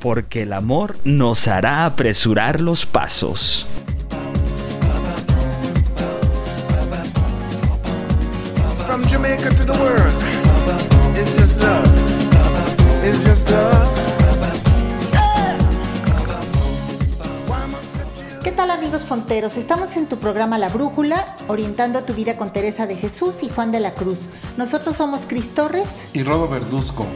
Porque el amor nos hará apresurar los pasos. From Jamaica to the world, it's just love. It's just love. ¿Qué tal amigos fonteros? Estamos en tu programa La Brújula, orientando tu vida con Teresa de Jesús y Juan de la Cruz. Nosotros somos Cris Torres. y Rodo Verduzco.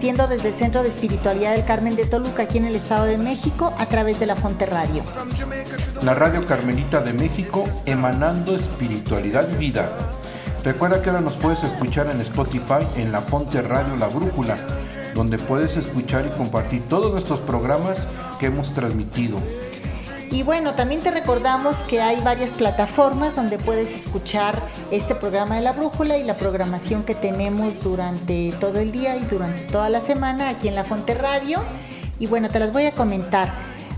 Desde el Centro de Espiritualidad del Carmen de Toluca, aquí en el Estado de México, a través de la Fonte Radio. La Radio Carmelita de México, emanando espiritualidad y vida. Recuerda que ahora nos puedes escuchar en Spotify en la Fonte Radio La Brújula, donde puedes escuchar y compartir todos nuestros programas que hemos transmitido. Y bueno, también te recordamos que hay varias plataformas donde puedes escuchar este programa de la brújula y la programación que tenemos durante todo el día y durante toda la semana aquí en la Fonte Radio. Y bueno, te las voy a comentar.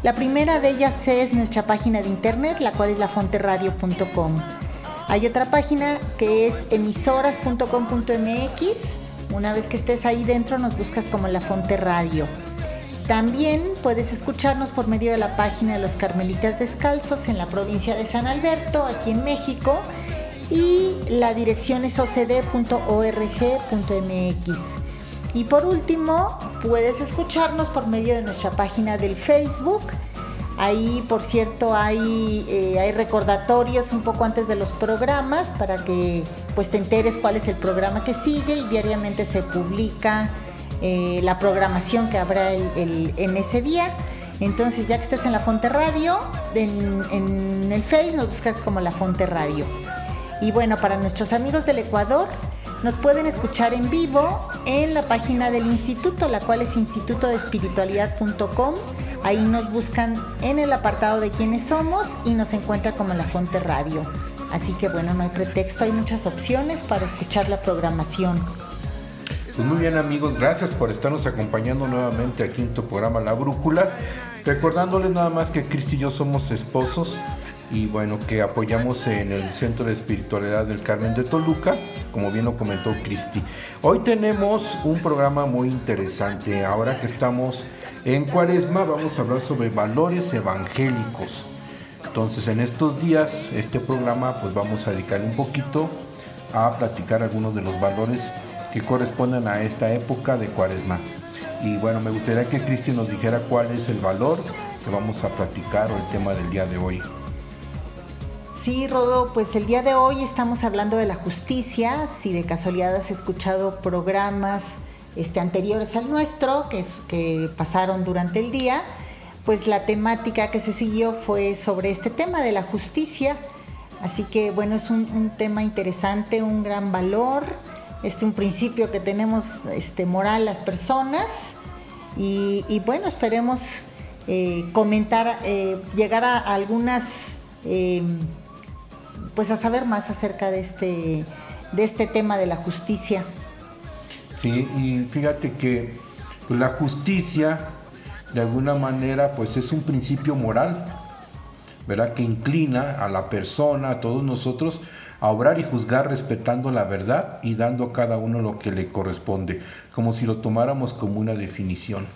La primera de ellas es nuestra página de internet, la cual es lafonteradio.com. Hay otra página que es emisoras.com.mx. Una vez que estés ahí dentro nos buscas como La Fonte Radio. También puedes escucharnos por medio de la página de los Carmelitas Descalzos en la provincia de San Alberto, aquí en México. Y la dirección es ocd.org.mx. Y por último, puedes escucharnos por medio de nuestra página del Facebook. Ahí, por cierto, hay, eh, hay recordatorios un poco antes de los programas para que pues te enteres cuál es el programa que sigue y diariamente se publica eh, la programación que habrá el- en ese día. Entonces, ya que estés en la Fonte Radio, en, en el Face nos buscas como la Fonte Radio. Y bueno, para nuestros amigos del Ecuador, nos pueden escuchar en vivo en la página del instituto, la cual es institutodeespiritualidad.com. Ahí nos buscan en el apartado de quiénes somos y nos encuentran como la Fonte Radio. Así que bueno, no hay pretexto, hay muchas opciones para escuchar la programación. Pues muy bien amigos, gracias por estarnos acompañando nuevamente aquí en tu programa La Brújula. Recordándoles nada más que Cristi y yo somos esposos y bueno, que apoyamos en el Centro de Espiritualidad del Carmen de Toluca, como bien lo comentó Cristi. Hoy tenemos un programa muy interesante. Ahora que estamos en Cuaresma, vamos a hablar sobre valores evangélicos. Entonces, en estos días, este programa, pues vamos a dedicarle un poquito a platicar algunos de los valores que corresponden a esta época de Cuaresma. Y bueno, me gustaría que Cristian nos dijera cuál es el valor que vamos a platicar o el tema del día de hoy. Sí, Rodo, pues el día de hoy estamos hablando de la justicia. Si de casualidad has escuchado programas este, anteriores al nuestro que, que pasaron durante el día, pues la temática que se siguió fue sobre este tema de la justicia. Así que bueno, es un tema interesante, un gran valor, este, un principio que tenemos este, moral las personas. Y, y bueno, esperemos eh, comentar, eh, llegar a algunas... eh, pues a saber más acerca de este, de este tema de la justicia. Sí, y fíjate que la justicia, de alguna manera, pues es un principio moral, ¿verdad? Que inclina a la persona, a todos nosotros, a obrar y juzgar respetando la verdad y dando a cada uno lo que le corresponde, como si lo tomáramos como una definición.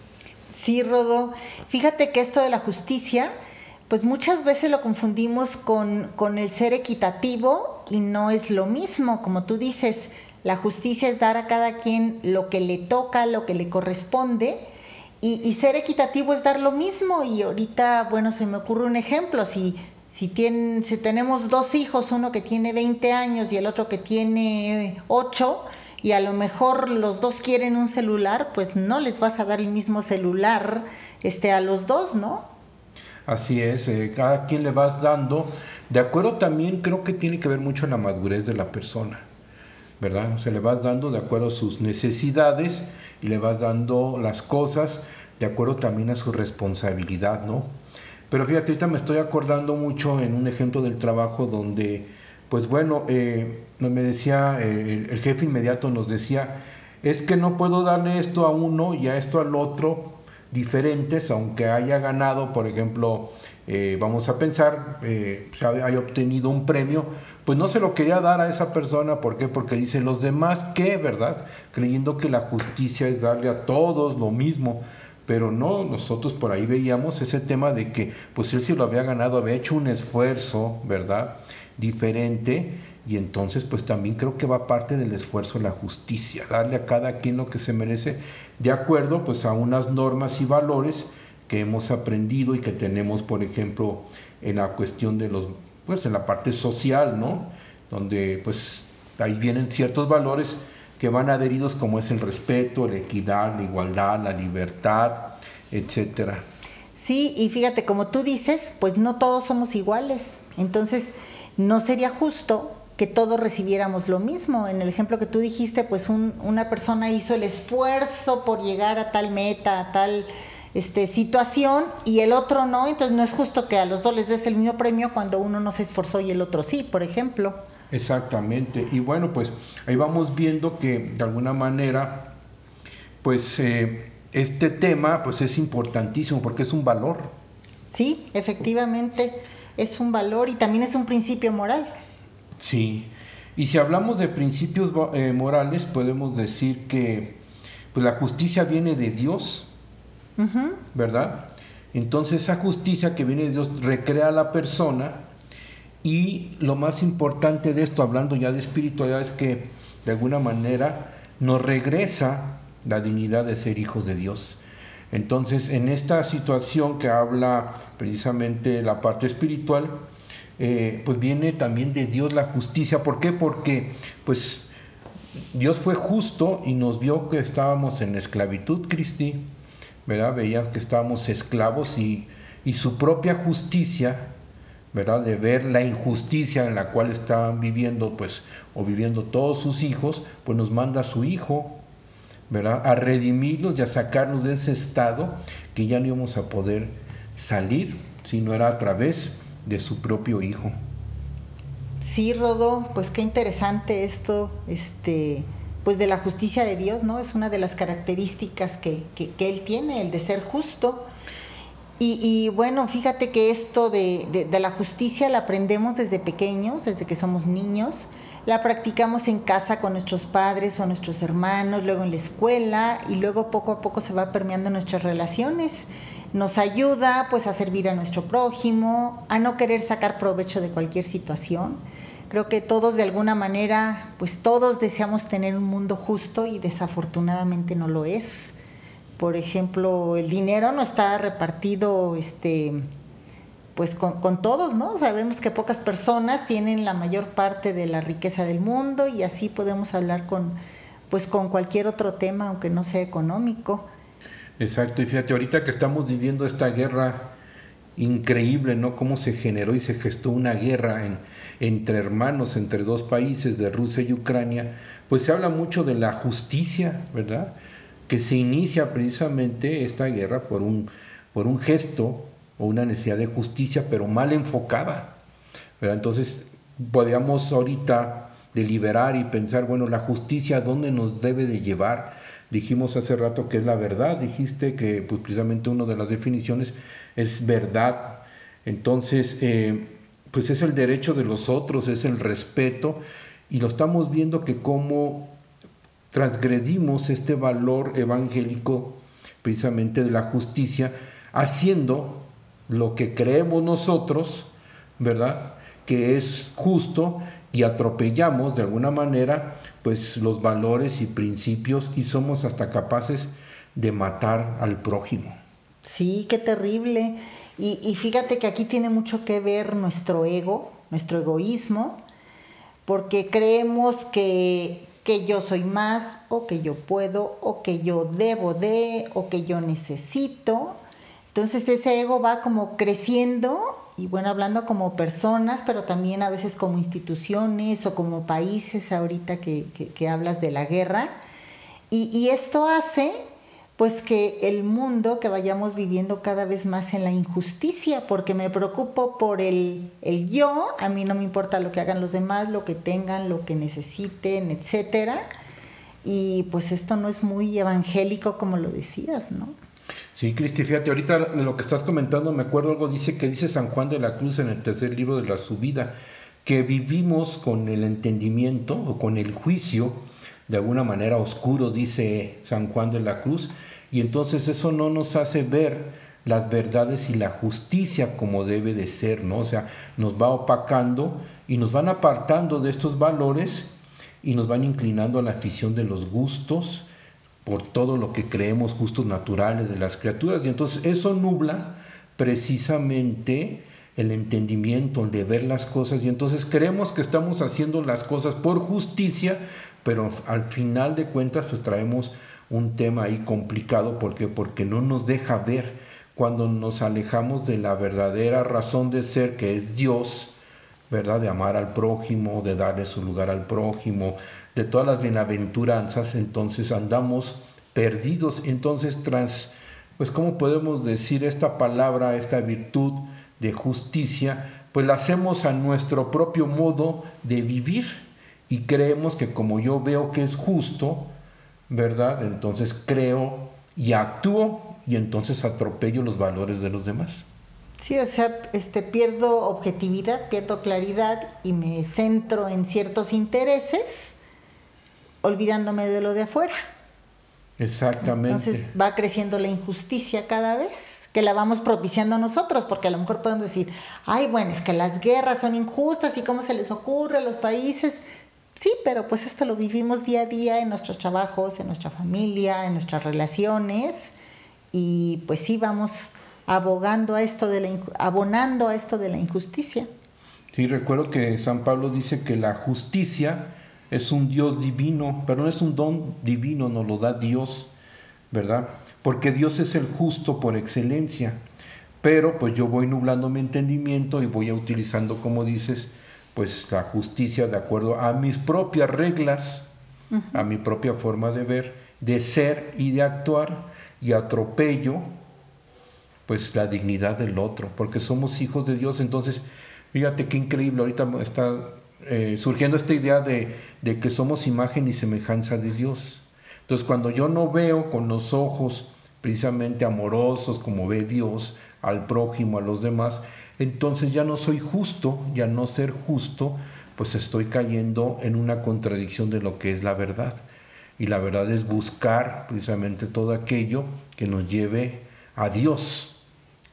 Sí, Rodo. Fíjate que esto de la justicia, pues muchas veces lo confundimos con, con el ser equitativo y no es lo mismo, como tú dices. La justicia es dar a cada quien lo que le toca, lo que le corresponde. Y, y ser equitativo es dar lo mismo. Y ahorita, bueno, se me ocurre un ejemplo. Si, si, tienen, si tenemos dos hijos, uno que tiene 20 años y el otro que tiene 8, y a lo mejor los dos quieren un celular, pues no les vas a dar el mismo celular este, a los dos, ¿no? Así es, eh, cada quien le vas dando, de acuerdo también creo que tiene que ver mucho la madurez de la persona, ¿verdad? O sea, le vas dando de acuerdo a sus necesidades y le vas dando las cosas de acuerdo también a su responsabilidad, ¿no? Pero fíjate, ahorita me estoy acordando mucho en un ejemplo del trabajo donde, pues bueno, eh, me decía, eh, el jefe inmediato nos decía, es que no puedo darle esto a uno y a esto al otro diferentes, aunque haya ganado, por ejemplo, eh, vamos a pensar, eh, haya obtenido un premio, pues no se lo quería dar a esa persona, ¿por qué? Porque dice, los demás, ¿qué? ¿Verdad? Creyendo que la justicia es darle a todos lo mismo, pero no, nosotros por ahí veíamos ese tema de que, pues él sí lo había ganado, había hecho un esfuerzo, ¿verdad? Diferente, y entonces pues también creo que va parte del esfuerzo la justicia, darle a cada quien lo que se merece de acuerdo pues a unas normas y valores que hemos aprendido y que tenemos por ejemplo en la cuestión de los pues en la parte social, ¿no? Donde pues ahí vienen ciertos valores que van adheridos como es el respeto, la equidad, la igualdad, la libertad, etcétera. Sí, y fíjate, como tú dices, pues no todos somos iguales. Entonces, no sería justo que todos recibiéramos lo mismo. En el ejemplo que tú dijiste, pues una persona hizo el esfuerzo por llegar a tal meta, a tal este, situación y el otro no, entonces no es justo que a los dos les des el mismo premio cuando uno no se esforzó y el otro sí, por ejemplo. Exactamente, y bueno, pues ahí vamos viendo que de alguna manera, pues eh, este tema pues es importantísimo porque es un valor. Sí, efectivamente es un valor y también es un principio moral. Sí, y si hablamos de principios eh, morales, podemos decir que pues, la justicia viene de Dios, ¿verdad? Entonces esa justicia que viene de Dios recrea a la persona y lo más importante de esto, hablando ya de espiritualidad, es que de alguna manera nos regresa la dignidad de ser hijos de Dios. Entonces, en esta situación que habla precisamente la parte espiritual, eh, pues viene también de Dios la justicia. ¿Por qué? Porque pues Dios fue justo y nos vio que estábamos en esclavitud, Cristi, ¿verdad? Veía que estábamos esclavos y, y su propia justicia, ¿verdad? De ver la injusticia en la cual estaban viviendo, pues, o viviendo todos sus hijos, pues nos manda a su hijo, ¿verdad? A redimirnos y a sacarnos de ese estado que ya no íbamos a poder salir si no era a través de su propio hijo. Sí, Rodo, pues qué interesante esto, este, pues de la justicia de Dios, ¿no? Es una de las características que, que, Él tiene, el de ser justo. Y, bueno, fíjate que esto de, de, de, la justicia la aprendemos desde pequeños, desde que somos niños, la practicamos en casa con nuestros padres o nuestros hermanos, luego en la escuela y luego poco a poco se va permeando nuestras relaciones nos ayuda pues a servir a nuestro prójimo, a no querer sacar provecho de cualquier situación. Creo que todos de alguna manera, pues todos deseamos tener un mundo justo y desafortunadamente no lo es. Por ejemplo, el dinero no está repartido este, pues con, con, todos, ¿no? Sabemos que pocas personas tienen la mayor parte de la riqueza del mundo y así podemos hablar con, pues con cualquier otro tema, aunque no sea económico. Exacto, y fíjate, ahorita que estamos viviendo esta guerra increíble, ¿no? Cómo se generó y se gestó una guerra en, entre hermanos, entre dos países, de Rusia y Ucrania, pues se habla mucho de la justicia, ¿verdad? Que se inicia precisamente esta guerra por un, por un gesto o una necesidad de justicia, pero mal enfocada, ¿verdad? Entonces, podríamos ahorita deliberar y pensar, bueno, la justicia, ¿dónde nos debe de llevar? Dijimos hace rato que es la verdad, dijiste que pues, precisamente una de las definiciones es verdad. Entonces, eh, pues es el derecho de los otros, es el respeto, y lo estamos viendo que cómo transgredimos este valor evangélico precisamente de la justicia, haciendo lo que creemos nosotros, ¿verdad? Que es justo y atropellamos de alguna manera pues los valores y principios y somos hasta capaces de matar al prójimo. Sí, qué terrible. Y, y, fíjate que aquí tiene mucho que ver nuestro ego, nuestro egoísmo, porque creemos que, que yo soy más o que yo puedo o que yo debo de o que yo necesito Entonces ese ego va como creciendo y bueno, hablando como personas, pero también a veces como instituciones o como países, ahorita que, que, hablas de la guerra. Y, y, esto hace pues que el mundo, que vayamos viviendo cada vez más en la injusticia, porque me preocupo por el, el yo, a mí no me importa lo que hagan los demás, lo que tengan, lo que necesiten, etcétera. Y pues esto no es muy evangélico como lo decías, ¿no? Sí, Cristi, fíjate, ahorita lo que estás comentando, me acuerdo algo, dice que dice San Juan de la Cruz en el tercer libro de la subida, que vivimos con el entendimiento o con el juicio, de alguna manera oscuro, dice San Juan de la Cruz, y entonces eso no nos hace ver las verdades y la justicia como debe de ser, ¿no? O sea, nos va opacando y nos van apartando de estos valores y nos van inclinando a la afición de los gustos, por todo lo que creemos justos naturales de las criaturas. Y entonces eso nubla precisamente el entendimiento, de ver las cosas. Y entonces creemos que estamos haciendo las cosas por justicia, pero al final de cuentas pues traemos un tema ahí complicado porque porque no nos deja ver cuando nos alejamos de la verdadera razón de ser que es Dios, ¿verdad? De amar al prójimo, de darle su lugar al prójimo, de todas las bienaventuranzas, entonces andamos perdidos. Entonces, tras, pues, ¿cómo podemos decir esta palabra, esta virtud de justicia? Pues la hacemos a nuestro propio modo de vivir y creemos que como yo veo que es justo, ¿verdad? Entonces creo y actúo y entonces atropello los valores de los demás. Sí, o sea, este, pierdo objetividad, pierdo claridad y me centro en ciertos intereses olvidándome de lo de afuera. Exactamente. Entonces va creciendo la injusticia cada vez, que la vamos propiciando nosotros, porque a lo mejor podemos decir, ay, bueno, es que las guerras son injustas y cómo se les ocurre a los países. Sí, pero pues esto lo vivimos día a día en nuestros trabajos, en nuestra familia, en nuestras relaciones, y pues sí vamos abogando a esto de la, abonando a esto de la injusticia. Sí, recuerdo que San Pablo dice que la justicia es un Dios divino, pero no es un don divino, nos lo da Dios, ¿verdad? Porque Dios es el justo por excelencia. Pero pues yo voy nublando mi entendimiento y voy utilizando, como dices, pues la justicia de acuerdo a mis propias reglas, a mi propia forma de ver, de ser y de actuar, y atropello pues la dignidad del otro, porque somos hijos de Dios. Entonces, fíjate qué increíble, ahorita está eh, surgiendo esta idea de, de, que somos imagen y semejanza de Dios. Entonces cuando yo no veo con los ojos precisamente amorosos como ve Dios al prójimo, a los demás, entonces ya no soy justo, ya no ser justo, pues estoy cayendo en una contradicción de lo que es la verdad. Y la verdad es buscar precisamente todo aquello que nos lleve a Dios,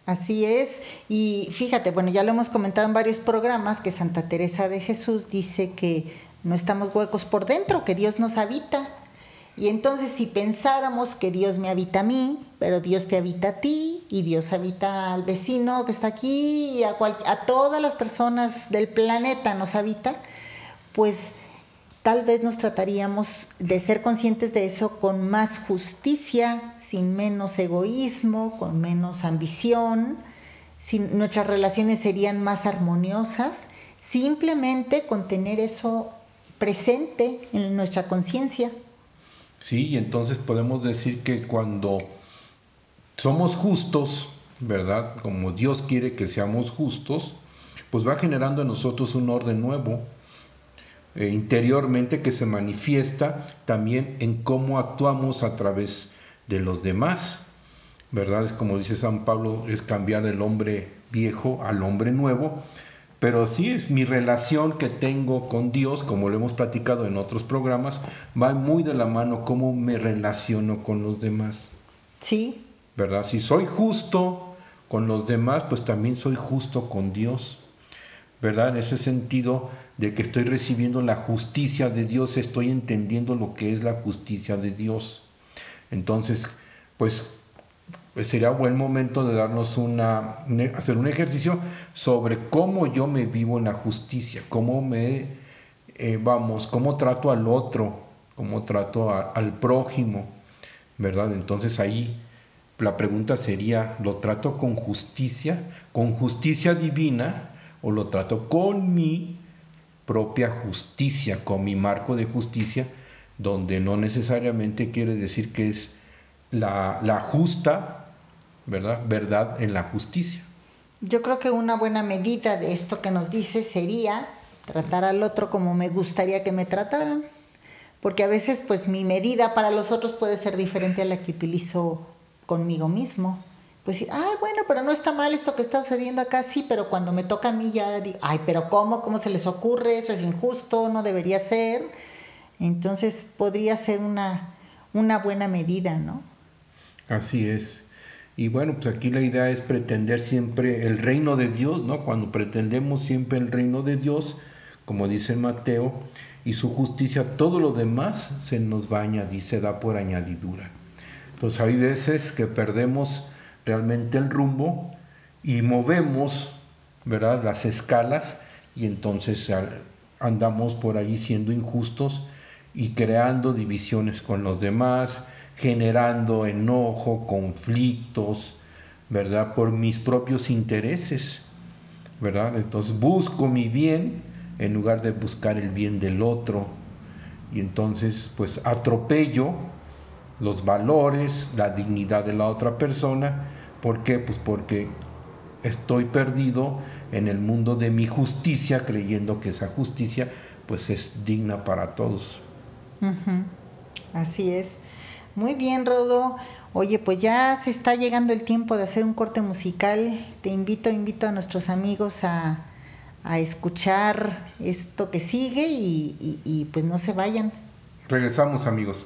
Así es, y fíjate, bueno, ya lo hemos comentado en varios programas que Santa Teresa de Jesús dice que no estamos huecos por dentro, que Dios nos habita. Y entonces si pensáramos que Dios me habita a mí, pero Dios te habita a ti y Dios habita al vecino que está aquí a, todas las personas del planeta nos habita, pues tal vez nos trataríamos de ser conscientes de eso con más justicia, sin menos egoísmo, con menos ambición, nuestras relaciones serían más armoniosas, simplemente con tener eso presente en nuestra conciencia. Sí, y entonces podemos decir que cuando somos justos, ¿verdad? Como Dios quiere que seamos justos, pues va generando en nosotros un orden nuevo, eh, interiormente que se manifiesta también en cómo actuamos a través de los demás. ¿Verdad? Es como dice San Pablo, es cambiar el hombre viejo al hombre nuevo. Pero sí es mi relación que tengo con Dios, como lo hemos platicado en otros programas, va muy de la mano cómo me relaciono con los demás. Sí. ¿Verdad? Si soy justo con los demás, pues también soy justo con Dios. ¿verdad? En ese sentido de que estoy recibiendo la justicia de Dios, estoy entendiendo lo que es la justicia de Dios. Entonces, pues, pues sería buen momento de darnos una, hacer un ejercicio sobre cómo yo me vivo en la justicia, cómo me, eh, vamos, cómo trato al otro, cómo trato al prójimo, ¿verdad? Entonces ahí la pregunta sería, ¿lo trato con justicia, con justicia divina, o lo trato con mi propia justicia, con mi marco de justicia, donde no necesariamente quiere decir que es la, justa, ¿verdad? Verdad en la justicia. Yo creo que una buena medida de esto que nos dice sería tratar al otro como me gustaría que me trataran. Porque a veces pues mi medida para los otros puede ser diferente a la que utilizo conmigo mismo. Pues decir, ay, bueno, pero no está mal esto que está sucediendo acá, sí, pero cuando me toca a mí ya digo, ay, pero ¿cómo? ¿Cómo se les ocurre? Eso es injusto, no debería ser. Entonces podría ser una, una buena medida, ¿no? Así es. Y bueno, pues aquí la idea es pretender siempre el reino de Dios, ¿no? Cuando pretendemos siempre el reino de Dios, como dice Mateo, y su justicia, todo lo demás se nos va a añadir, se da por añadidura. Entonces hay veces que perdemos realmente el rumbo y movemos, ¿verdad? Las escalas y entonces andamos por ahí siendo injustos y creando divisiones con los demás, generando enojo, conflictos, ¿verdad? Por mis propios intereses, ¿verdad? Entonces busco mi bien en lugar de buscar el bien del otro. Y entonces pues atropello los valores, la dignidad de la otra persona. ¿Por qué? Pues porque estoy perdido en el mundo de mi justicia, creyendo que esa justicia pues es digna para todos. Así es. Muy bien, Rodo. Oye, pues ya se está llegando el tiempo de hacer un corte musical. Te invito, invito a nuestros amigos a, escuchar esto que sigue y, pues no se vayan. Regresamos, amigos.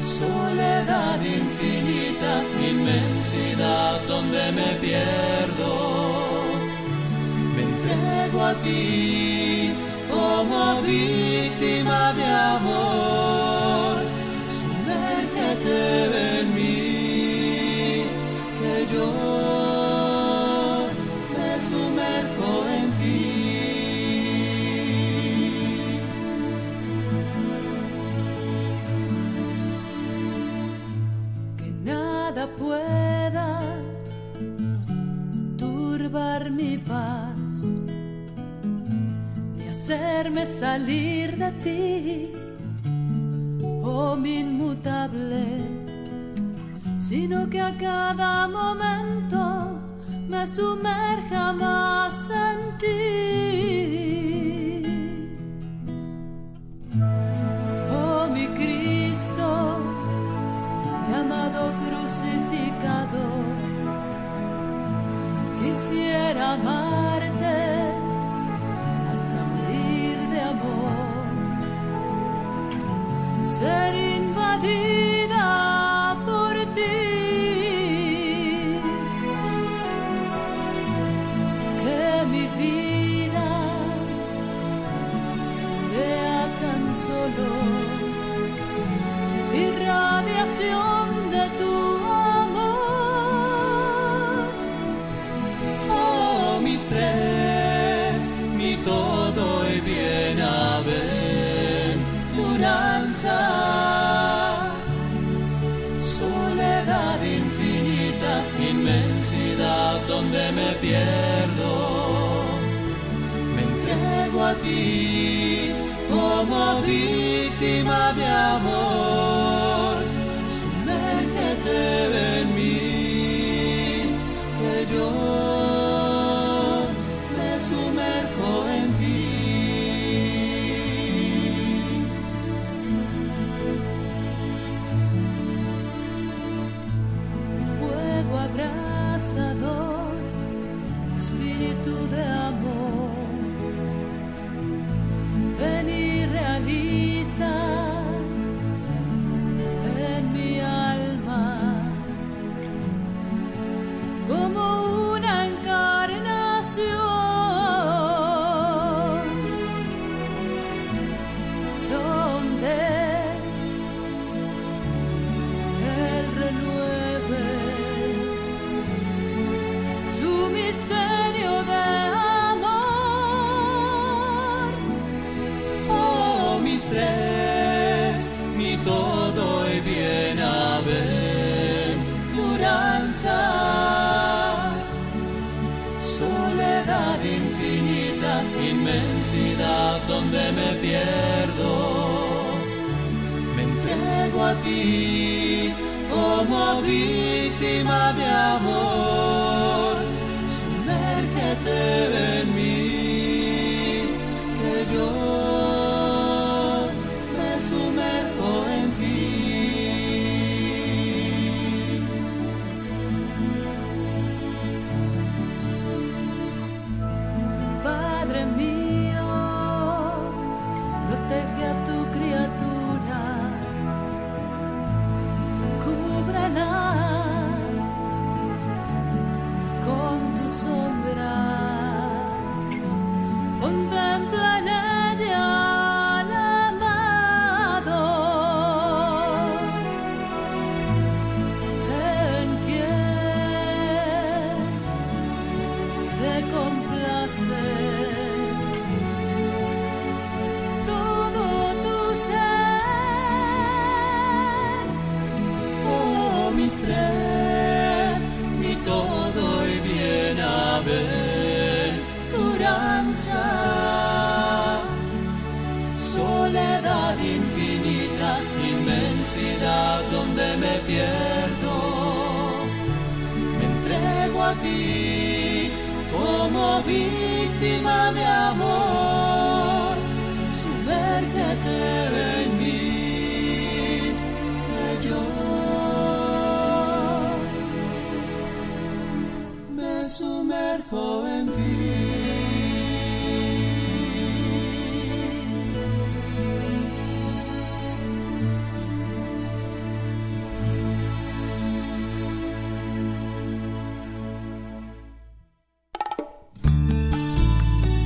soledad infinita, inmensidad donde me pierdo. Me entrego a ti como víctima de amor. Salir de ti, oh mi inmutable, sino que a cada momento me sumerja más en ti. Oh mi Cristo, mi amado crucificado, quisiera amarte ser invadida por ti. Que mi vida sea tan solo irradiación de tu amor. Oh, mis tres, mi todo. Soledad infinita, inmensidad donde me pierdo. Me entrego a ti como víctima de amor,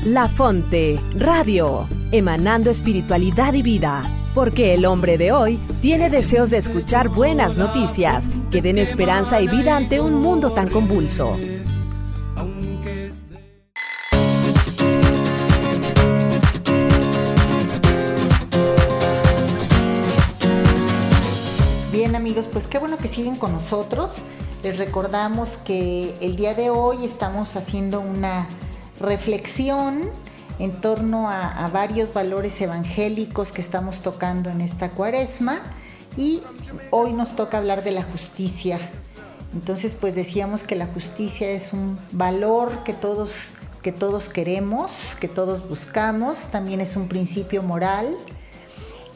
La Fonte, Radio, emanando espiritualidad y vida. Porque el hombre de hoy tiene deseos de escuchar buenas noticias que den esperanza y vida ante un mundo tan convulso. Bien amigos, pues qué bueno que siguen con nosotros. Les recordamos que el día de hoy estamos haciendo una reflexión en torno a, varios valores evangélicos que estamos tocando en esta cuaresma y hoy nos toca hablar de la justicia. Entonces, pues decíamos que la justicia es un valor que todos, que todos queremos, que todos buscamos, también es un principio moral.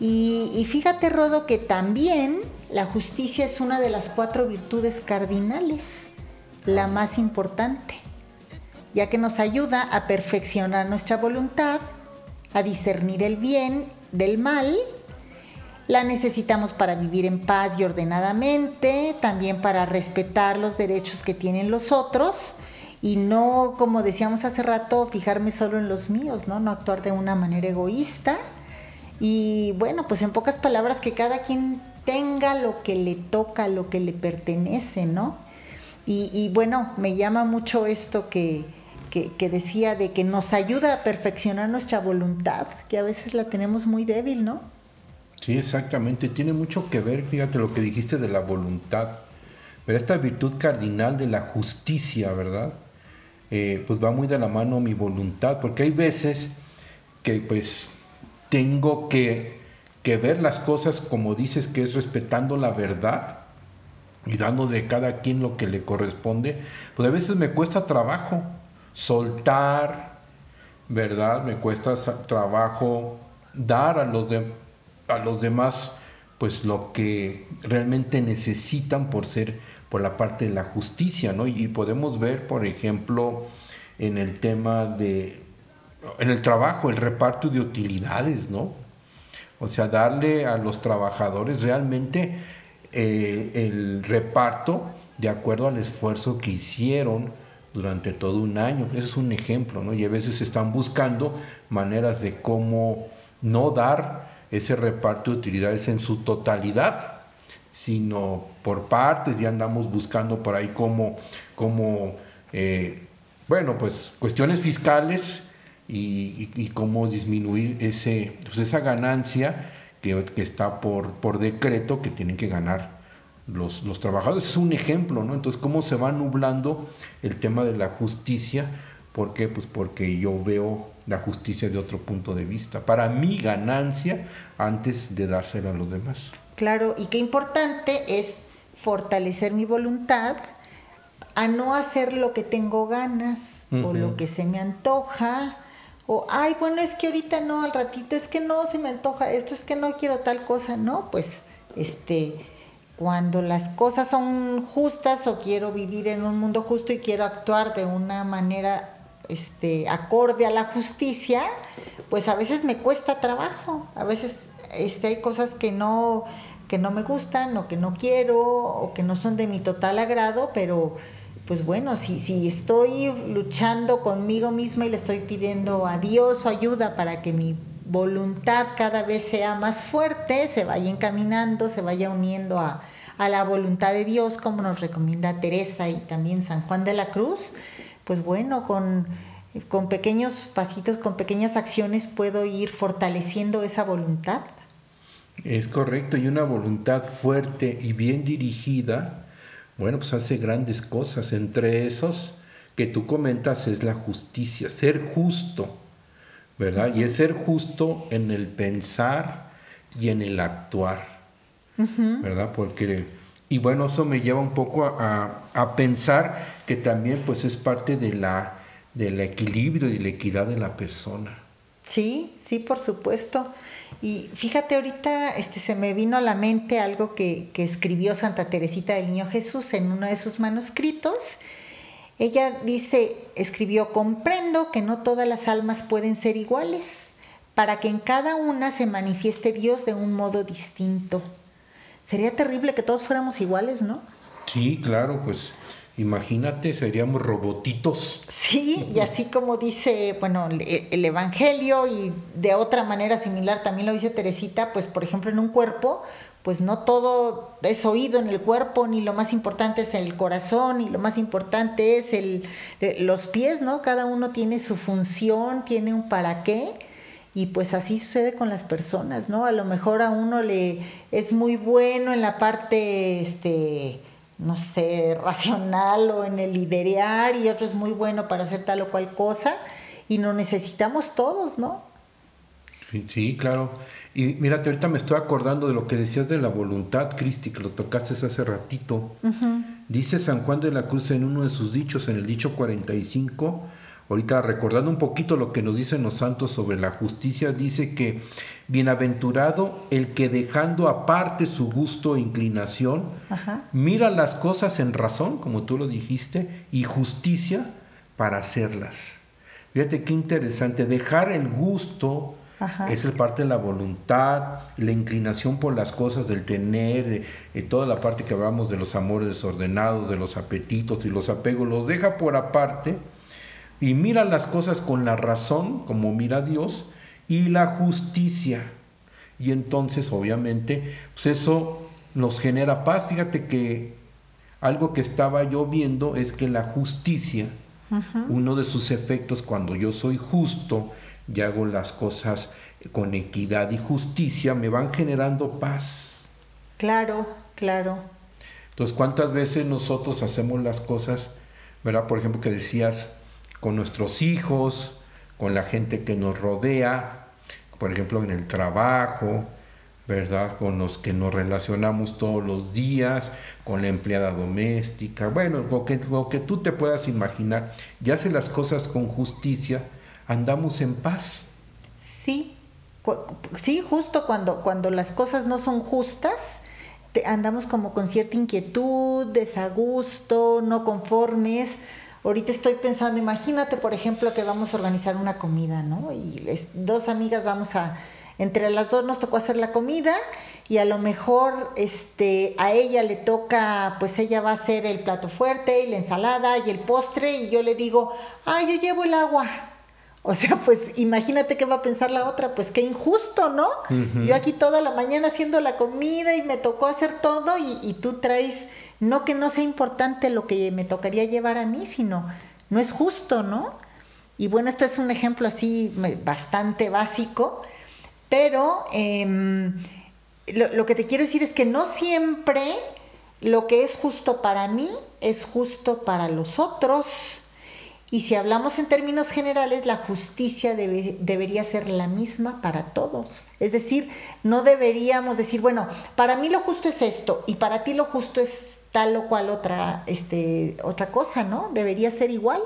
Y, fíjate, Rodo, que también la justicia es una de las cuatro virtudes cardinales, la más importante ya que nos ayuda a perfeccionar nuestra voluntad, a discernir el bien del mal. La necesitamos para vivir en paz y ordenadamente, también para respetar los derechos que tienen los otros y no, como decíamos hace rato, fijarme solo en los míos, ¿no? No actuar de una manera egoísta. Y bueno, pues en pocas palabras, que cada quien tenga lo que le toca, lo que le pertenece, ¿no? y bueno, me llama mucho esto que, que, decía de que nos ayuda a perfeccionar nuestra voluntad, que a veces la tenemos muy débil, ¿no? Sí, exactamente. Tiene mucho que ver, fíjate lo que dijiste de la voluntad. Pero esta virtud cardinal de la justicia, ¿verdad? Eh, pues va muy de la mano mi voluntad, porque hay veces que pues tengo que, que ver las cosas como dices, que es respetando la verdad y dándole a cada quien lo que le corresponde, pues a veces me cuesta trabajo soltar, ¿verdad? Me cuesta trabajo dar a los, de, a los demás pues lo que realmente necesitan por ser por la parte de la justicia, ¿no? Y podemos ver, por ejemplo, en el tema de en el trabajo, el reparto de utilidades, ¿no? O sea, darle a los trabajadores realmente eh, el reparto de acuerdo al esfuerzo que hicieron durante todo un año. Ese es un ejemplo, ¿no? Y a veces están buscando maneras de cómo no dar ese reparto de utilidades en su totalidad, sino por partes, ya andamos buscando por ahí cómo, cómo eh, bueno, pues cuestiones fiscales y, cómo disminuir ese, pues esa ganancia que, está por, por decreto que tienen que ganar los, los, trabajadores. Es un ejemplo, ¿no? Entonces, cómo se va nublando el tema de la justicia. ¿Por qué? Pues porque yo veo la justicia de otro punto de vista, para mi ganancia antes de dársela a los demás. Claro, y qué importante es fortalecer mi voluntad a no hacer lo que tengo ganas o lo que se me antoja o, ay, bueno, es que ahorita no, al ratito, es que no se me antoja esto, es que no quiero tal cosa, no, pues, este, cuando las cosas son justas o quiero vivir en un mundo justo y quiero actuar de una manera, este, acorde a la justicia, pues a veces me cuesta trabajo, a veces, este, hay cosas que no, que no me gustan o que no quiero o que no son de mi total agrado, pero pues bueno, si, si estoy luchando conmigo misma y le estoy pidiendo a Dios su ayuda para que mi voluntad cada vez sea más fuerte, se vaya encaminando, se vaya uniendo a, la voluntad de Dios, como nos recomienda Teresa y también San Juan de la Cruz, pues bueno, con, con pequeños pasitos, con pequeñas acciones puedo ir fortaleciendo esa voluntad. Es correcto, y una voluntad fuerte y bien dirigida bueno, pues hace grandes cosas. Entre esos que tú comentas es la justicia, ser justo, ¿verdad? Y es ser justo en el pensar y en el actuar, ¿verdad? Porque, y bueno, eso me lleva un poco a, a, pensar que también pues es parte de la, del equilibrio y la equidad de la persona. Sí, sí, por supuesto. Y fíjate, ahorita este, se me vino a la mente algo que, que escribió Santa Teresita del Niño Jesús en uno de sus manuscritos. Ella dice, escribió, comprendo que no todas las almas pueden ser iguales, para que en cada una se manifieste Dios de un modo distinto. Sería terrible que todos fuéramos iguales, ¿no? Sí, claro, pues Imagínate, seríamos robotitos. Sí, y así como dice, bueno, el Evangelio y de otra manera similar también lo dice Teresita, pues por ejemplo en un cuerpo, pues no todo es oído en el cuerpo, ni lo más importante es el corazón, ni lo más importante es el, eh, los pies, ¿no? Cada uno tiene su función, tiene un para qué. Y pues así sucede con las personas, ¿no? A lo mejor a uno le es muy bueno en la parte este no sé, racional o en el liderear y otro es muy bueno para hacer tal o cual cosa y nos necesitamos todos, ¿no? Sí, sí, claro. Y mírate, ahorita me estoy acordando de lo que decías de la voluntad, Cristi, que lo tocaste hace ratito. Dice San Juan de la Cruz en uno de sus dichos, en el dicho 45, ahorita recordando un poquito lo que nos dicen los santos sobre la justicia, dice que bienaventurado el que dejando aparte su gusto e inclinación, mira las cosas en razón, como tú lo dijiste, y justicia para hacerlas. Fíjate qué interesante, dejar el gusto es el parte de la voluntad, la inclinación por las cosas, del tener, de, toda la parte que hablamos de los amores desordenados, de los apetitos y los apegos, los deja por aparte y mira las cosas con la razón, como mira Dios, y la justicia. Y entonces, obviamente, pues eso nos genera paz. Fíjate que algo que estaba yo viendo es que la justicia, uno de sus efectos cuando yo soy justo y hago las cosas con equidad y justicia, me van generando paz. Claro, claro. Entonces, ¿cuántas veces nosotros hacemos las cosas, verdad? Por ejemplo, que decías, con nuestros hijos, con la gente que nos rodea, por ejemplo, en el trabajo, ¿verdad? Con los que nos relacionamos todos los días, con la empleada doméstica, bueno, lo que, lo que tú te puedas imaginar, y hace las cosas con justicia, andamos en paz. Sí, sí, justo cuando, cuando las cosas no son justas, andamos como con cierta inquietud, desagusto, no conformes. Ahorita estoy pensando, imagínate, por ejemplo, que vamos a organizar una comida, ¿no? Y dos amigas vamos a, entre las dos nos tocó hacer la comida y a lo mejor este, a ella le toca, pues ella va a hacer el plato fuerte y la ensalada y el postre y yo le digo, ah, yo llevo el agua. O sea, pues imagínate qué va a pensar la otra, pues qué injusto, ¿no? Yo aquí toda la mañana haciendo la comida y me tocó hacer todo y, y tú traes no que no sea importante lo que me tocaría llevar a mí, sino no es justo, ¿no? Y bueno, esto es un ejemplo así bastante básico, pero em, lo, que te quiero decir es que no siempre lo que es justo para mí es justo para los otros. Y si hablamos en términos generales, la justicia debería ser la misma para todos. Es decir, no deberíamos decir, bueno, para mí lo justo es esto y para ti lo justo es tal o cual otra, este, otra cosa, ¿no? Debería ser igual.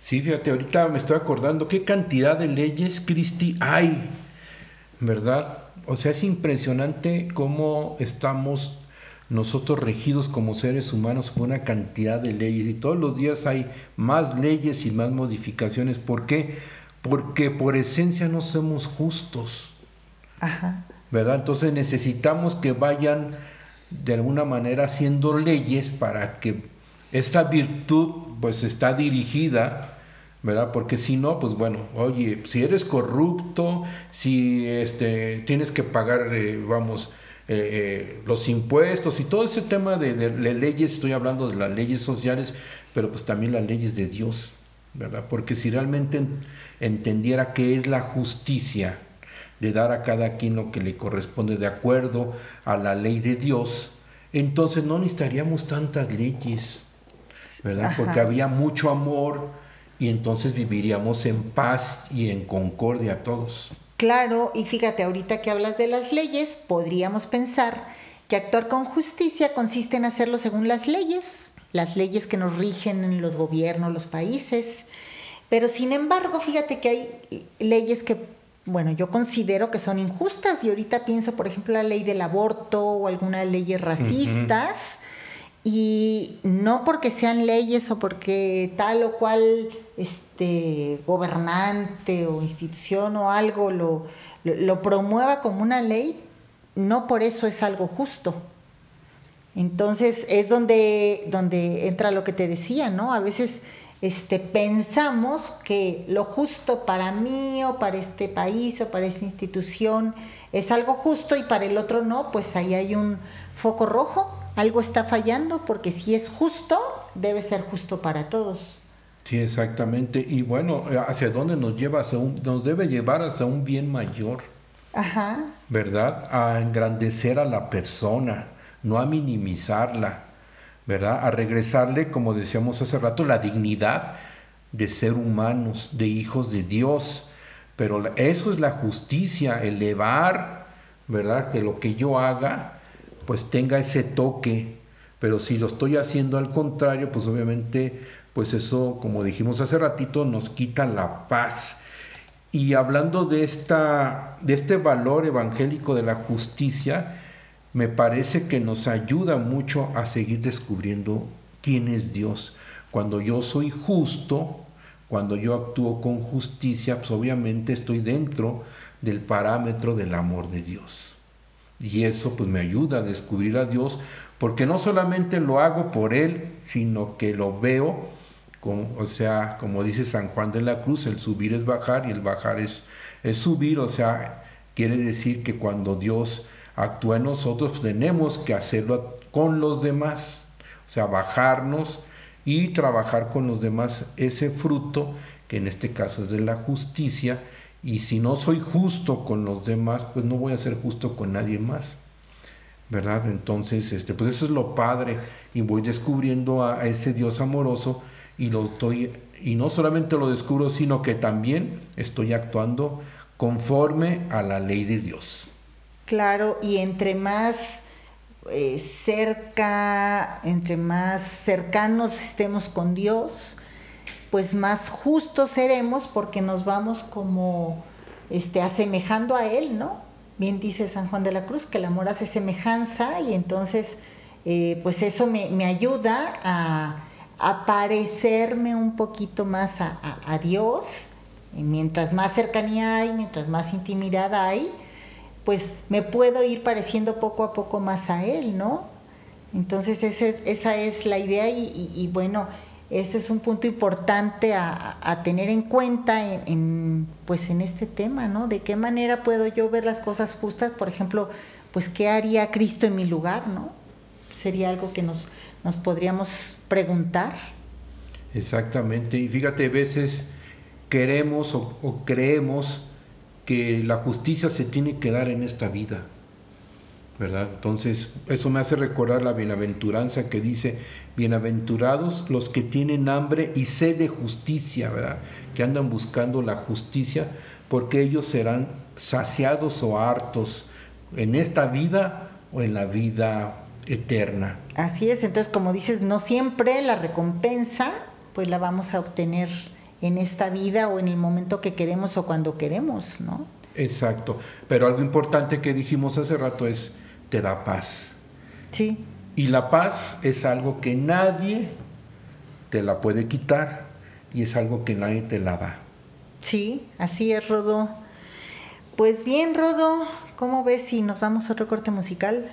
Sí, fíjate, ahorita me estoy acordando qué cantidad de leyes, Cristi, hay, ¿verdad? O sea, es impresionante cómo estamos nosotros regidos como seres humanos con una cantidad de leyes y todos los días hay más leyes y más modificaciones. ¿Por qué? Porque por esencia no somos justos. Ajá. ¿Verdad? Entonces necesitamos que vayan de alguna manera haciendo leyes para que esta virtud pues está dirigida, ¿verdad? Porque si no, pues bueno, oye, si eres corrupto, si este, tienes que pagar, eh, vamos, eh, eh, los impuestos y todo ese tema de, de, leyes, estoy hablando de las leyes sociales, pero pues también las leyes de Dios, ¿verdad? Porque si realmente entendiera qué es la justicia, de dar a cada quien lo que le corresponde de acuerdo a la ley de Dios, entonces no necesitaríamos tantas leyes, ¿verdad? Porque había mucho amor y entonces viviríamos en paz y en concordia todos. Claro, y fíjate, ahorita que hablas de las leyes, podríamos pensar que actuar con justicia consiste en hacerlo según las leyes, las leyes que nos rigen en los gobiernos, los países. Pero sin embargo, fíjate que hay leyes que bueno, yo considero que son injustas y ahorita pienso, por ejemplo, la ley del aborto o algunas leyes racistas. Y no porque sean leyes o porque tal o cual este, gobernante o institución o algo lo, lo promueva como una ley, no por eso es algo justo. Entonces es donde, donde entra lo que te decía, ¿no? A veces este, pensamos que lo justo para mí o para este país o para esta institución es algo justo y para el otro no, pues ahí hay un foco rojo, algo está fallando porque si es justo, debe ser justo para todos. Sí, exactamente. Y bueno, ¿hacia dónde nos lleva? Hacia un, nos debe llevar hacia un bien mayor. Ajá. ¿Verdad? A engrandecer a la persona, no a minimizarla ¿verdad? A regresarle, como decíamos hace rato, la dignidad de ser humanos, de hijos de Dios. Pero eso es la justicia, elevar, ¿verdad? Que lo que yo haga, pues tenga ese toque. Pero si lo estoy haciendo al contrario, pues obviamente, pues eso, como dijimos hace ratito, nos quita la paz. Y hablando de, esta, de este valor evangélico de la justicia, me parece que nos ayuda mucho a seguir descubriendo quién es Dios. Cuando yo soy justo, cuando yo actúo con justicia, pues obviamente estoy dentro del parámetro del amor de Dios. Y eso pues me ayuda a descubrir a Dios, porque no solamente lo hago por Él, sino que lo veo, como, o sea, como dice San Juan de la Cruz, el subir es bajar y el bajar es, es subir, o sea, quiere decir que cuando Dios actúa en nosotros, tenemos que hacerlo con los demás, o sea, bajarnos y trabajar con los demás ese fruto, que en este caso es de la justicia, Y si no soy justo con los demás, pues no voy a ser justo con nadie más. ¿Verdad? Entonces, este, pues eso es lo padre. Y voy descubriendo a, ese Dios amoroso y lo estoy, y no solamente lo descubro, sino que también estoy actuando conforme a la ley de Dios. Claro, y entre más eh, cerca, entre más cercanos estemos con Dios, pues más justos seremos porque nos vamos como este, asemejando a Él, ¿no? Bien dice San Juan de la Cruz que el amor hace semejanza y entonces eh, pues eso me, ayuda a, parecerme un poquito más a, a Dios. Y mientras más cercanía hay, mientras más intimidad hay, pues me puedo ir pareciendo poco a poco más a él, ¿no? Entonces esa es la idea y, bueno, ese es un punto importante a, tener en cuenta en, pues en este tema, ¿no? De qué manera puedo yo ver las cosas justas, por ejemplo, pues qué haría Cristo en mi lugar, ¿no? Sería algo que nos, nos podríamos preguntar. Exactamente, y fíjate, a veces queremos o creemos que la justicia se tiene que dar en esta vida. ¿verdad? Entonces, eso me hace recordar la bienaventuranza que dice, bienaventurados los que tienen hambre y sed de justicia, ¿verdad? Que andan buscando la justicia, porque ellos serán saciados o hartos en esta vida o en la vida eterna. Así es, entonces como dices, no siempre la recompensa pues la vamos a obtener en esta vida o en el momento que queremos o cuando queremos, ¿no? Exacto, pero algo importante que dijimos hace rato es, te da paz. Sí. Y la paz es algo que nadie te la puede quitar y es algo que nadie te la da. Sí, así es, Rodo. Pues bien, Rodo, ¿cómo ves si nos vamos a otro corte musical?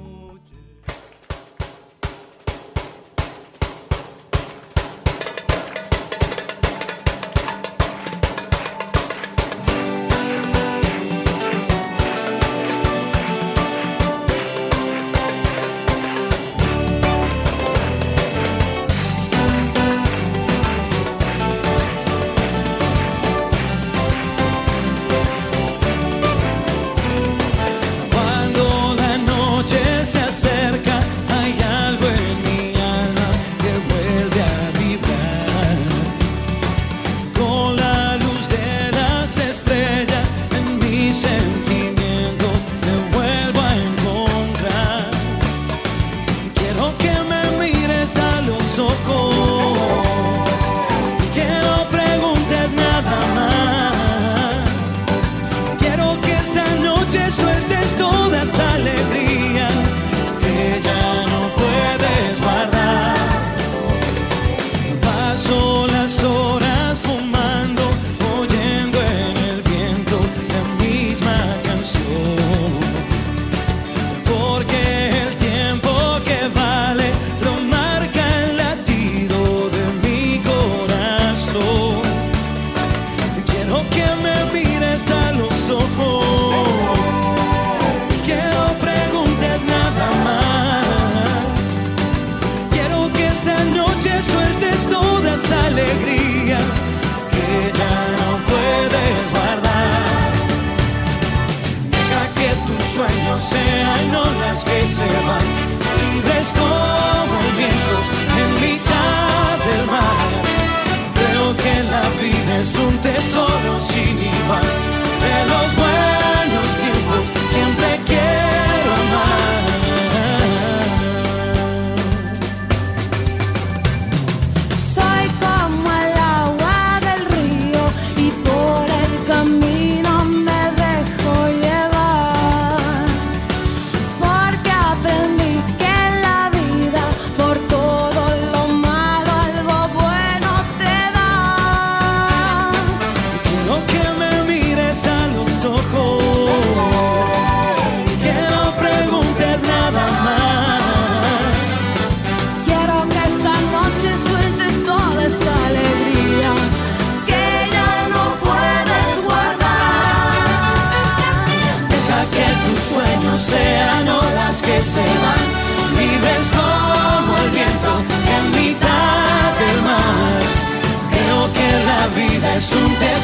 just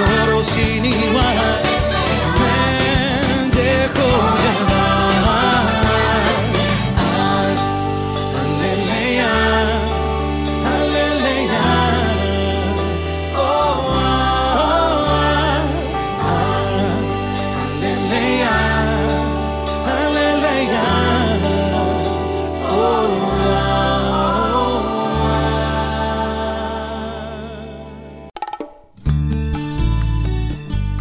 Un tesoro sin igual.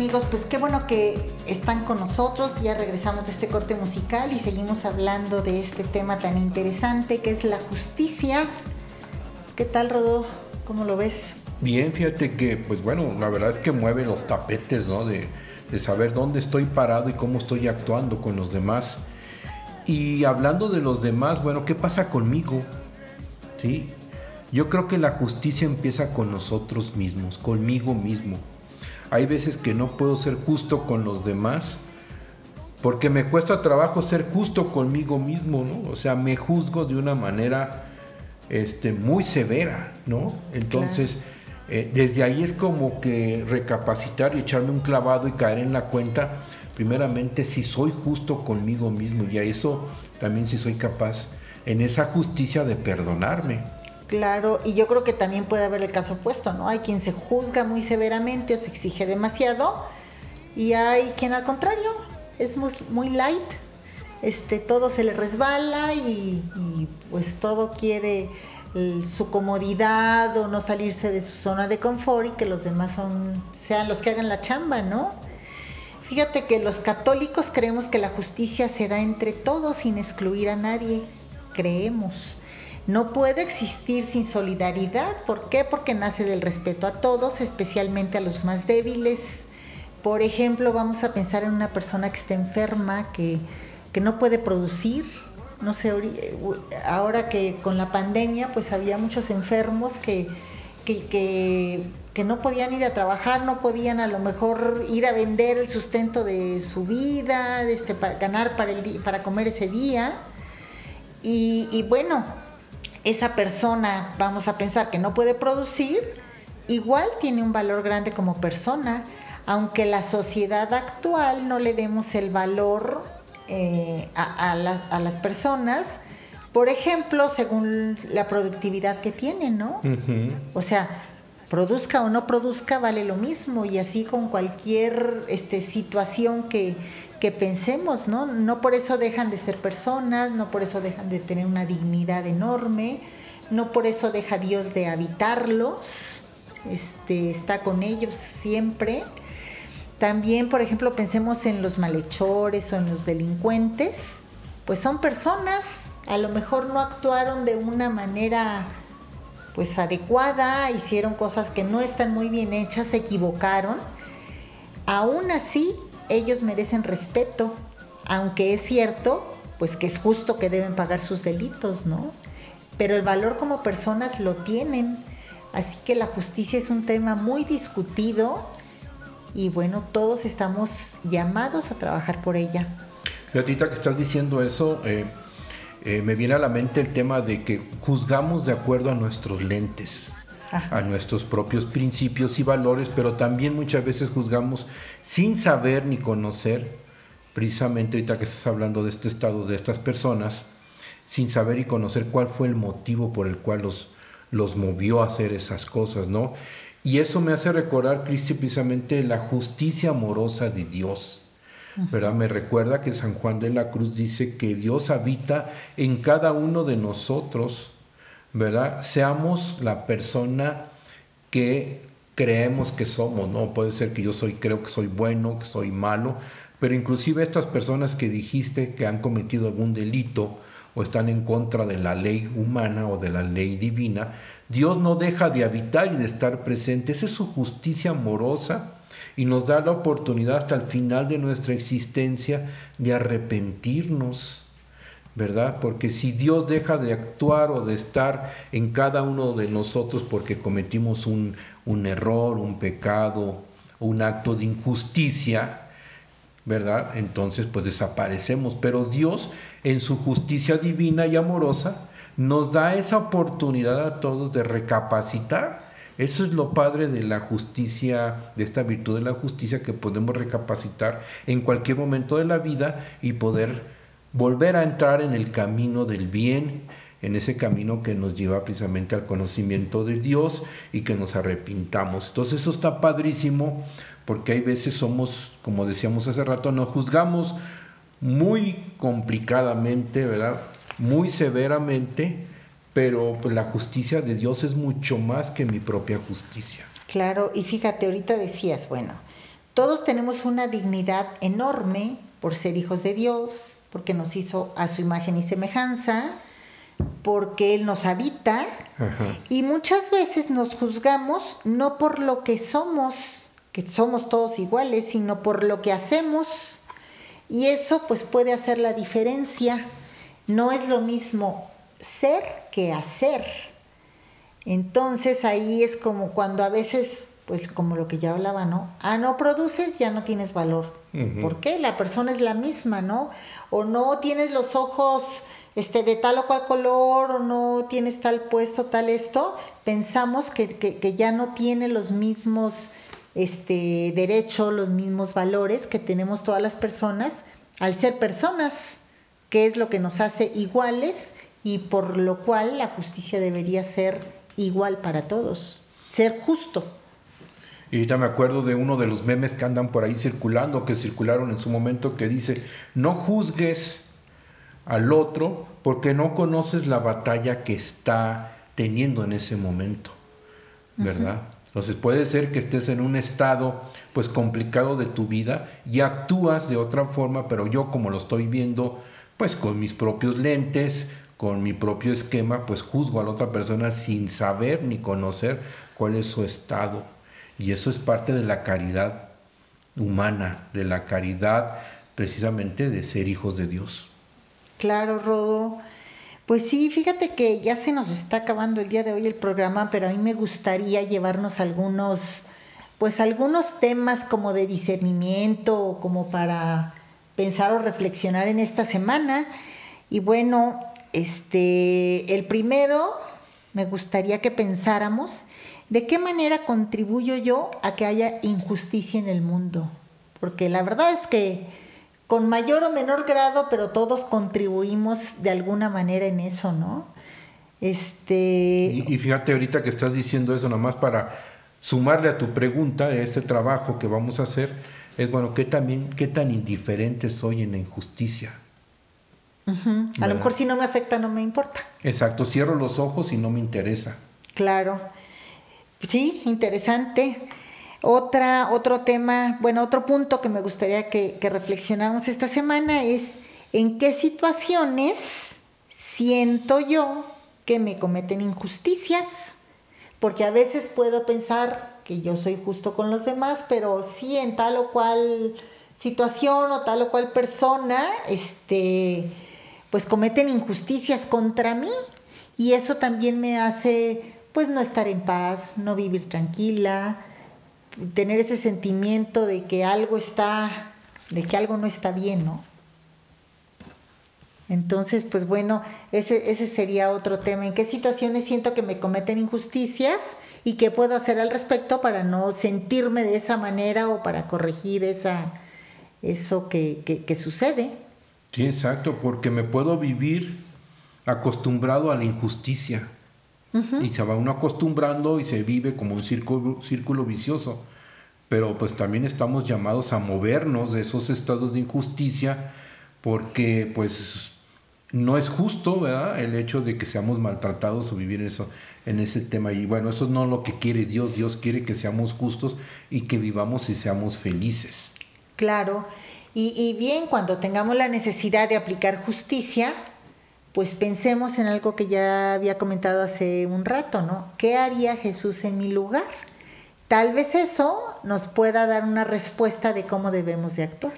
amigos, pues qué bueno que están con nosotros. Ya regresamos de este corte musical y seguimos hablando de este tema tan interesante que es la justicia. ¿Qué tal, Rodó? ¿Cómo lo ves? Bien, fíjate que, pues bueno, la verdad es que mueve los tapetes, ¿no? De, de saber dónde estoy parado y cómo estoy actuando con los demás. Y hablando de los demás, bueno, ¿qué pasa conmigo? ¿Sí? Yo creo que la justicia empieza con nosotros mismos, conmigo mismo. Hay veces que no puedo ser justo con los demás porque me cuesta trabajo ser justo conmigo mismo, ¿no? O sea, me juzgo de una manera este, muy severa, ¿no? Entonces, eh, desde ahí es como que recapacitar y echarme un clavado y caer en la cuenta, primeramente, si soy justo conmigo mismo y a eso también si soy capaz en esa justicia de perdonarme. Claro, y yo creo que también puede haber el caso opuesto, ¿no? Hay quien se juzga muy severamente o se exige demasiado y hay quien al contrario es muy, light, este, todo se le resbala y, pues todo quiere su comodidad o no salirse de su zona de confort y que los demás son, sean los que hagan la chamba, ¿no? Fíjate que los católicos creemos que la justicia se da entre todos sin excluir a nadie. Creemos. No puede existir sin solidaridad. ¿Por qué? Porque nace del respeto a todos, especialmente a los más débiles. Por ejemplo, vamos a pensar en una persona que está enferma, que, que no puede producir. No sé, ori- ahora que con la pandemia, pues había muchos enfermos que, que, que- no podían ir a trabajar, no podían a lo mejor ir a vender el sustento de su vida, este, para ganar para, el, para comer ese día. Y bueno, esa persona, vamos a pensar que no puede producir, igual tiene un valor grande como persona, aunque la sociedad actual no le demos el valor eh, a, a la- a las personas, por ejemplo, según la productividad que tienen, ¿no? O sea, produzca o no produzca, vale lo mismo y así con cualquier este, situación que, que pensemos, ¿no? No por eso dejan de ser personas, no por eso dejan de tener una dignidad enorme, no por eso deja Dios de habitarlos, este, está con ellos siempre. También, por ejemplo, pensemos en los malhechores o en los delincuentes, pues son personas, a lo mejor no actuaron de una manera pues adecuada, hicieron cosas que no están muy bien hechas, se equivocaron. Aún así, ellos merecen respeto, aunque es cierto, pues que es justo que deben pagar sus delitos, ¿no? Pero el valor como personas lo tienen. Así que la justicia es un tema muy discutido y bueno, todos estamos llamados a trabajar por ella. Gatita, que estás diciendo eso, eh, eh, me viene a la mente el tema de que juzgamos de acuerdo a nuestros lentes, a nuestros propios principios y valores, pero también muchas veces juzgamos sin saber ni conocer, precisamente ahorita que estás hablando de este estado de estas personas, sin saber y conocer cuál fue el motivo por el cual los, los movió a hacer esas cosas, ¿no? Y eso me hace recordar, Cristi, precisamente la justicia amorosa de Dios. ¿verdad? Me recuerda que San Juan de la Cruz dice que Dios habita en cada uno de nosotros, ¿verdad? Seamos la persona que creemos que somos, ¿no? Puede ser que yo soy, creo que soy bueno, que soy malo, pero inclusive estas personas que dijiste que han cometido algún delito o están en contra de la ley humana o de la ley divina, Dios no deja de habitar y de estar presente. Esa es su justicia amorosa y nos da la oportunidad hasta el final de nuestra existencia de arrepentirnos, ¿verdad? Porque si Dios deja de actuar o de estar en cada uno de nosotros porque cometimos un, un error, un pecado, un acto de injusticia, ¿verdad? Entonces pues desaparecemos. Pero Dios en su justicia divina y amorosa nos da esa oportunidad a todos de recapacitar eso es lo padre de la justicia, de esta virtud de la justicia que podemos recapacitar en cualquier momento de la vida y poder volver a entrar en el camino del bien, en ese camino que nos lleva precisamente al conocimiento de Dios y que nos arrepintamos. Entonces eso está padrísimo porque hay veces somos, como decíamos hace rato, nos juzgamos muy complicadamente, ¿verdad? Muy severamente pero pues, la justicia de Dios es mucho más que mi propia justicia. Claro, y fíjate, ahorita decías, bueno, todos tenemos una dignidad enorme por ser hijos de Dios, porque nos hizo a su imagen y semejanza, porque Él nos habita, y muchas veces nos juzgamos no por lo que somos, que somos todos iguales, sino por lo que hacemos, y eso pues puede hacer la diferencia. No es lo mismo ser que hacer. Entonces ahí es como cuando a veces, pues como lo que ya hablaba, ¿no? Ah, no produces, ya no tienes valor. ¿Por qué? La persona es la misma, ¿no? O no tienes los ojos este, de tal o cual color, o no tienes tal puesto, tal esto, pensamos que, que, ya no tiene los mismos este, derechos, los mismos valores que tenemos todas las personas al ser personas, que es lo que nos hace iguales y por lo cual la justicia debería ser igual para todos, ser justo. Y ahorita me acuerdo de uno de los memes que andan por ahí circulando, que circularon en su momento, que dice, no juzgues al otro porque no conoces la batalla que está teniendo en ese momento, ¿verdad? Entonces puede ser que estés en un estado pues complicado de tu vida y actúas de otra forma, pero yo como lo estoy viendo pues con mis propios lentes, con mi propio esquema, pues juzgo a la otra persona sin saber ni conocer cuál es su estado. Y eso es parte de la caridad humana, de la caridad precisamente de ser hijos de Dios. Claro, Rodo. Pues sí, fíjate que ya se nos está acabando el día de hoy el programa, pero a mí me gustaría llevarnos algunos, pues algunos temas como de discernimiento, como para pensar o reflexionar en esta semana. Y bueno, este, el primero, me gustaría que pensáramos de qué manera contribuyo yo a que haya injusticia en el mundo. Porque la verdad es que con mayor o menor grado, pero todos contribuimos de alguna manera en eso, ¿no? Este... Y, fíjate ahorita que estás diciendo eso, nomás para sumarle a tu pregunta, a este trabajo que vamos a hacer, es bueno, ¿qué, también, qué tan indiferente soy en la injusticia? A lo mejor si no me afecta no me importa. Exacto, cierro los ojos y no me interesa. Claro. Sí, interesante. Otra, otro tema, bueno, otro punto que me gustaría que, que reflexionáramos esta semana es en qué situaciones siento yo que me cometen injusticias, porque a veces puedo pensar que yo soy justo con los demás, pero sí en tal o cual situación o tal o cual persona, este, pues cometen injusticias contra mí y eso también me hace pues no estar en paz, no vivir tranquila, tener ese sentimiento de que algo está, de que algo no está bien, ¿no? Entonces, pues bueno, ese, ese sería otro tema. ¿En qué situaciones siento que me cometen injusticias y qué puedo hacer al respecto para no sentirme de esa manera o para corregir esa, eso que, que, sucede? Sí, exacto, porque me puedo vivir acostumbrado a la injusticia. Y se va uno acostumbrando y se vive como un círculo, círculo vicioso. Pero pues también estamos llamados a movernos de esos estados de injusticia porque pues no es justo, ¿verdad? El hecho de que seamos maltratados o vivir en eso, en ese tema. Y bueno, eso no es lo que quiere Dios. Dios quiere que seamos justos y que vivamos y seamos felices. Claro. Y, y bien, cuando tengamos la necesidad de aplicar justicia, pues pensemos en algo que ya había comentado hace un rato, ¿no? ¿Qué haría Jesús en mi lugar? Tal vez eso nos pueda dar una respuesta de cómo debemos de actuar.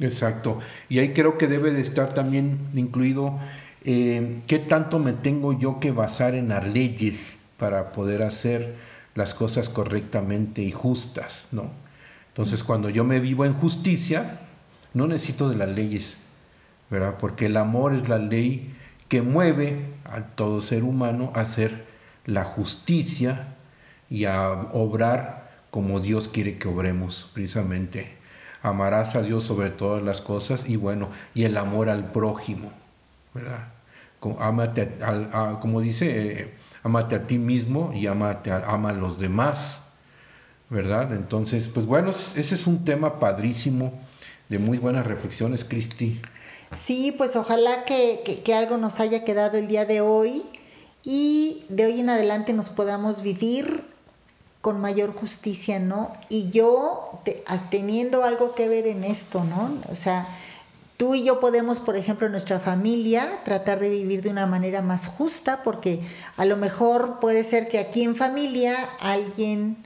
Exacto. Y ahí creo que debe de estar también incluido eh, qué tanto me tengo yo que basar en las leyes para poder hacer las cosas correctamente y justas, ¿no? Entonces, cuando yo me vivo en justicia, no necesito de las leyes, ¿verdad? Porque el amor es la ley que mueve a todo ser humano a hacer la justicia y a obrar como Dios quiere que obremos, precisamente amarás a Dios sobre todas las cosas y bueno, y el amor al prójimo, ¿verdad? Como, como dice, eh, amate a ti mismo y amate ama a los demás, ¿verdad? Entonces, pues bueno, ese es un tema padrísimo, de muy buenas reflexiones, Cristi. Sí, pues ojalá que, que algo nos haya quedado el día de hoy y de hoy en adelante nos podamos vivir con mayor justicia, ¿no? Y yo teniendo algo que ver en esto, ¿no? O sea, tú y yo podemos, por ejemplo, en nuestra familia tratar de vivir de una manera más justa, porque a lo mejor puede ser que aquí en familia alguien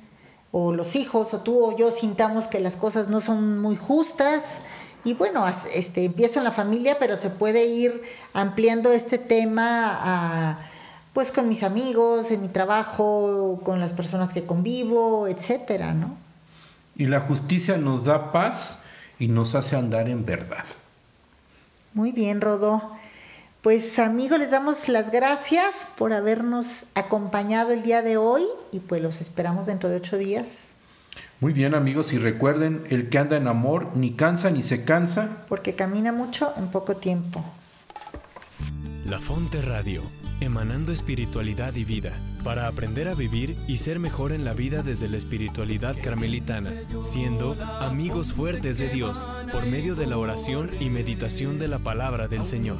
o los hijos o tú o yo sintamos que las cosas no son muy justas y bueno, este empiezo en la familia, pero se puede ir ampliando este tema a pues con mis amigos, en mi trabajo, con las personas que convivo, etcétera, ¿no? Y la justicia nos da paz y nos hace andar en verdad. Muy bien, Rodó. Pues amigos, les damos las gracias por habernos acompañado el día de hoy y pues los esperamos dentro de ocho días. Muy bien amigos y recuerden, el que anda en amor ni cansa ni se cansa. Porque camina mucho en poco tiempo. La Fonte Radio emanando espiritualidad y vida, para aprender a vivir y ser mejor en la vida desde la espiritualidad carmelitana, siendo amigos fuertes de Dios por medio de la oración y meditación de la palabra del Señor.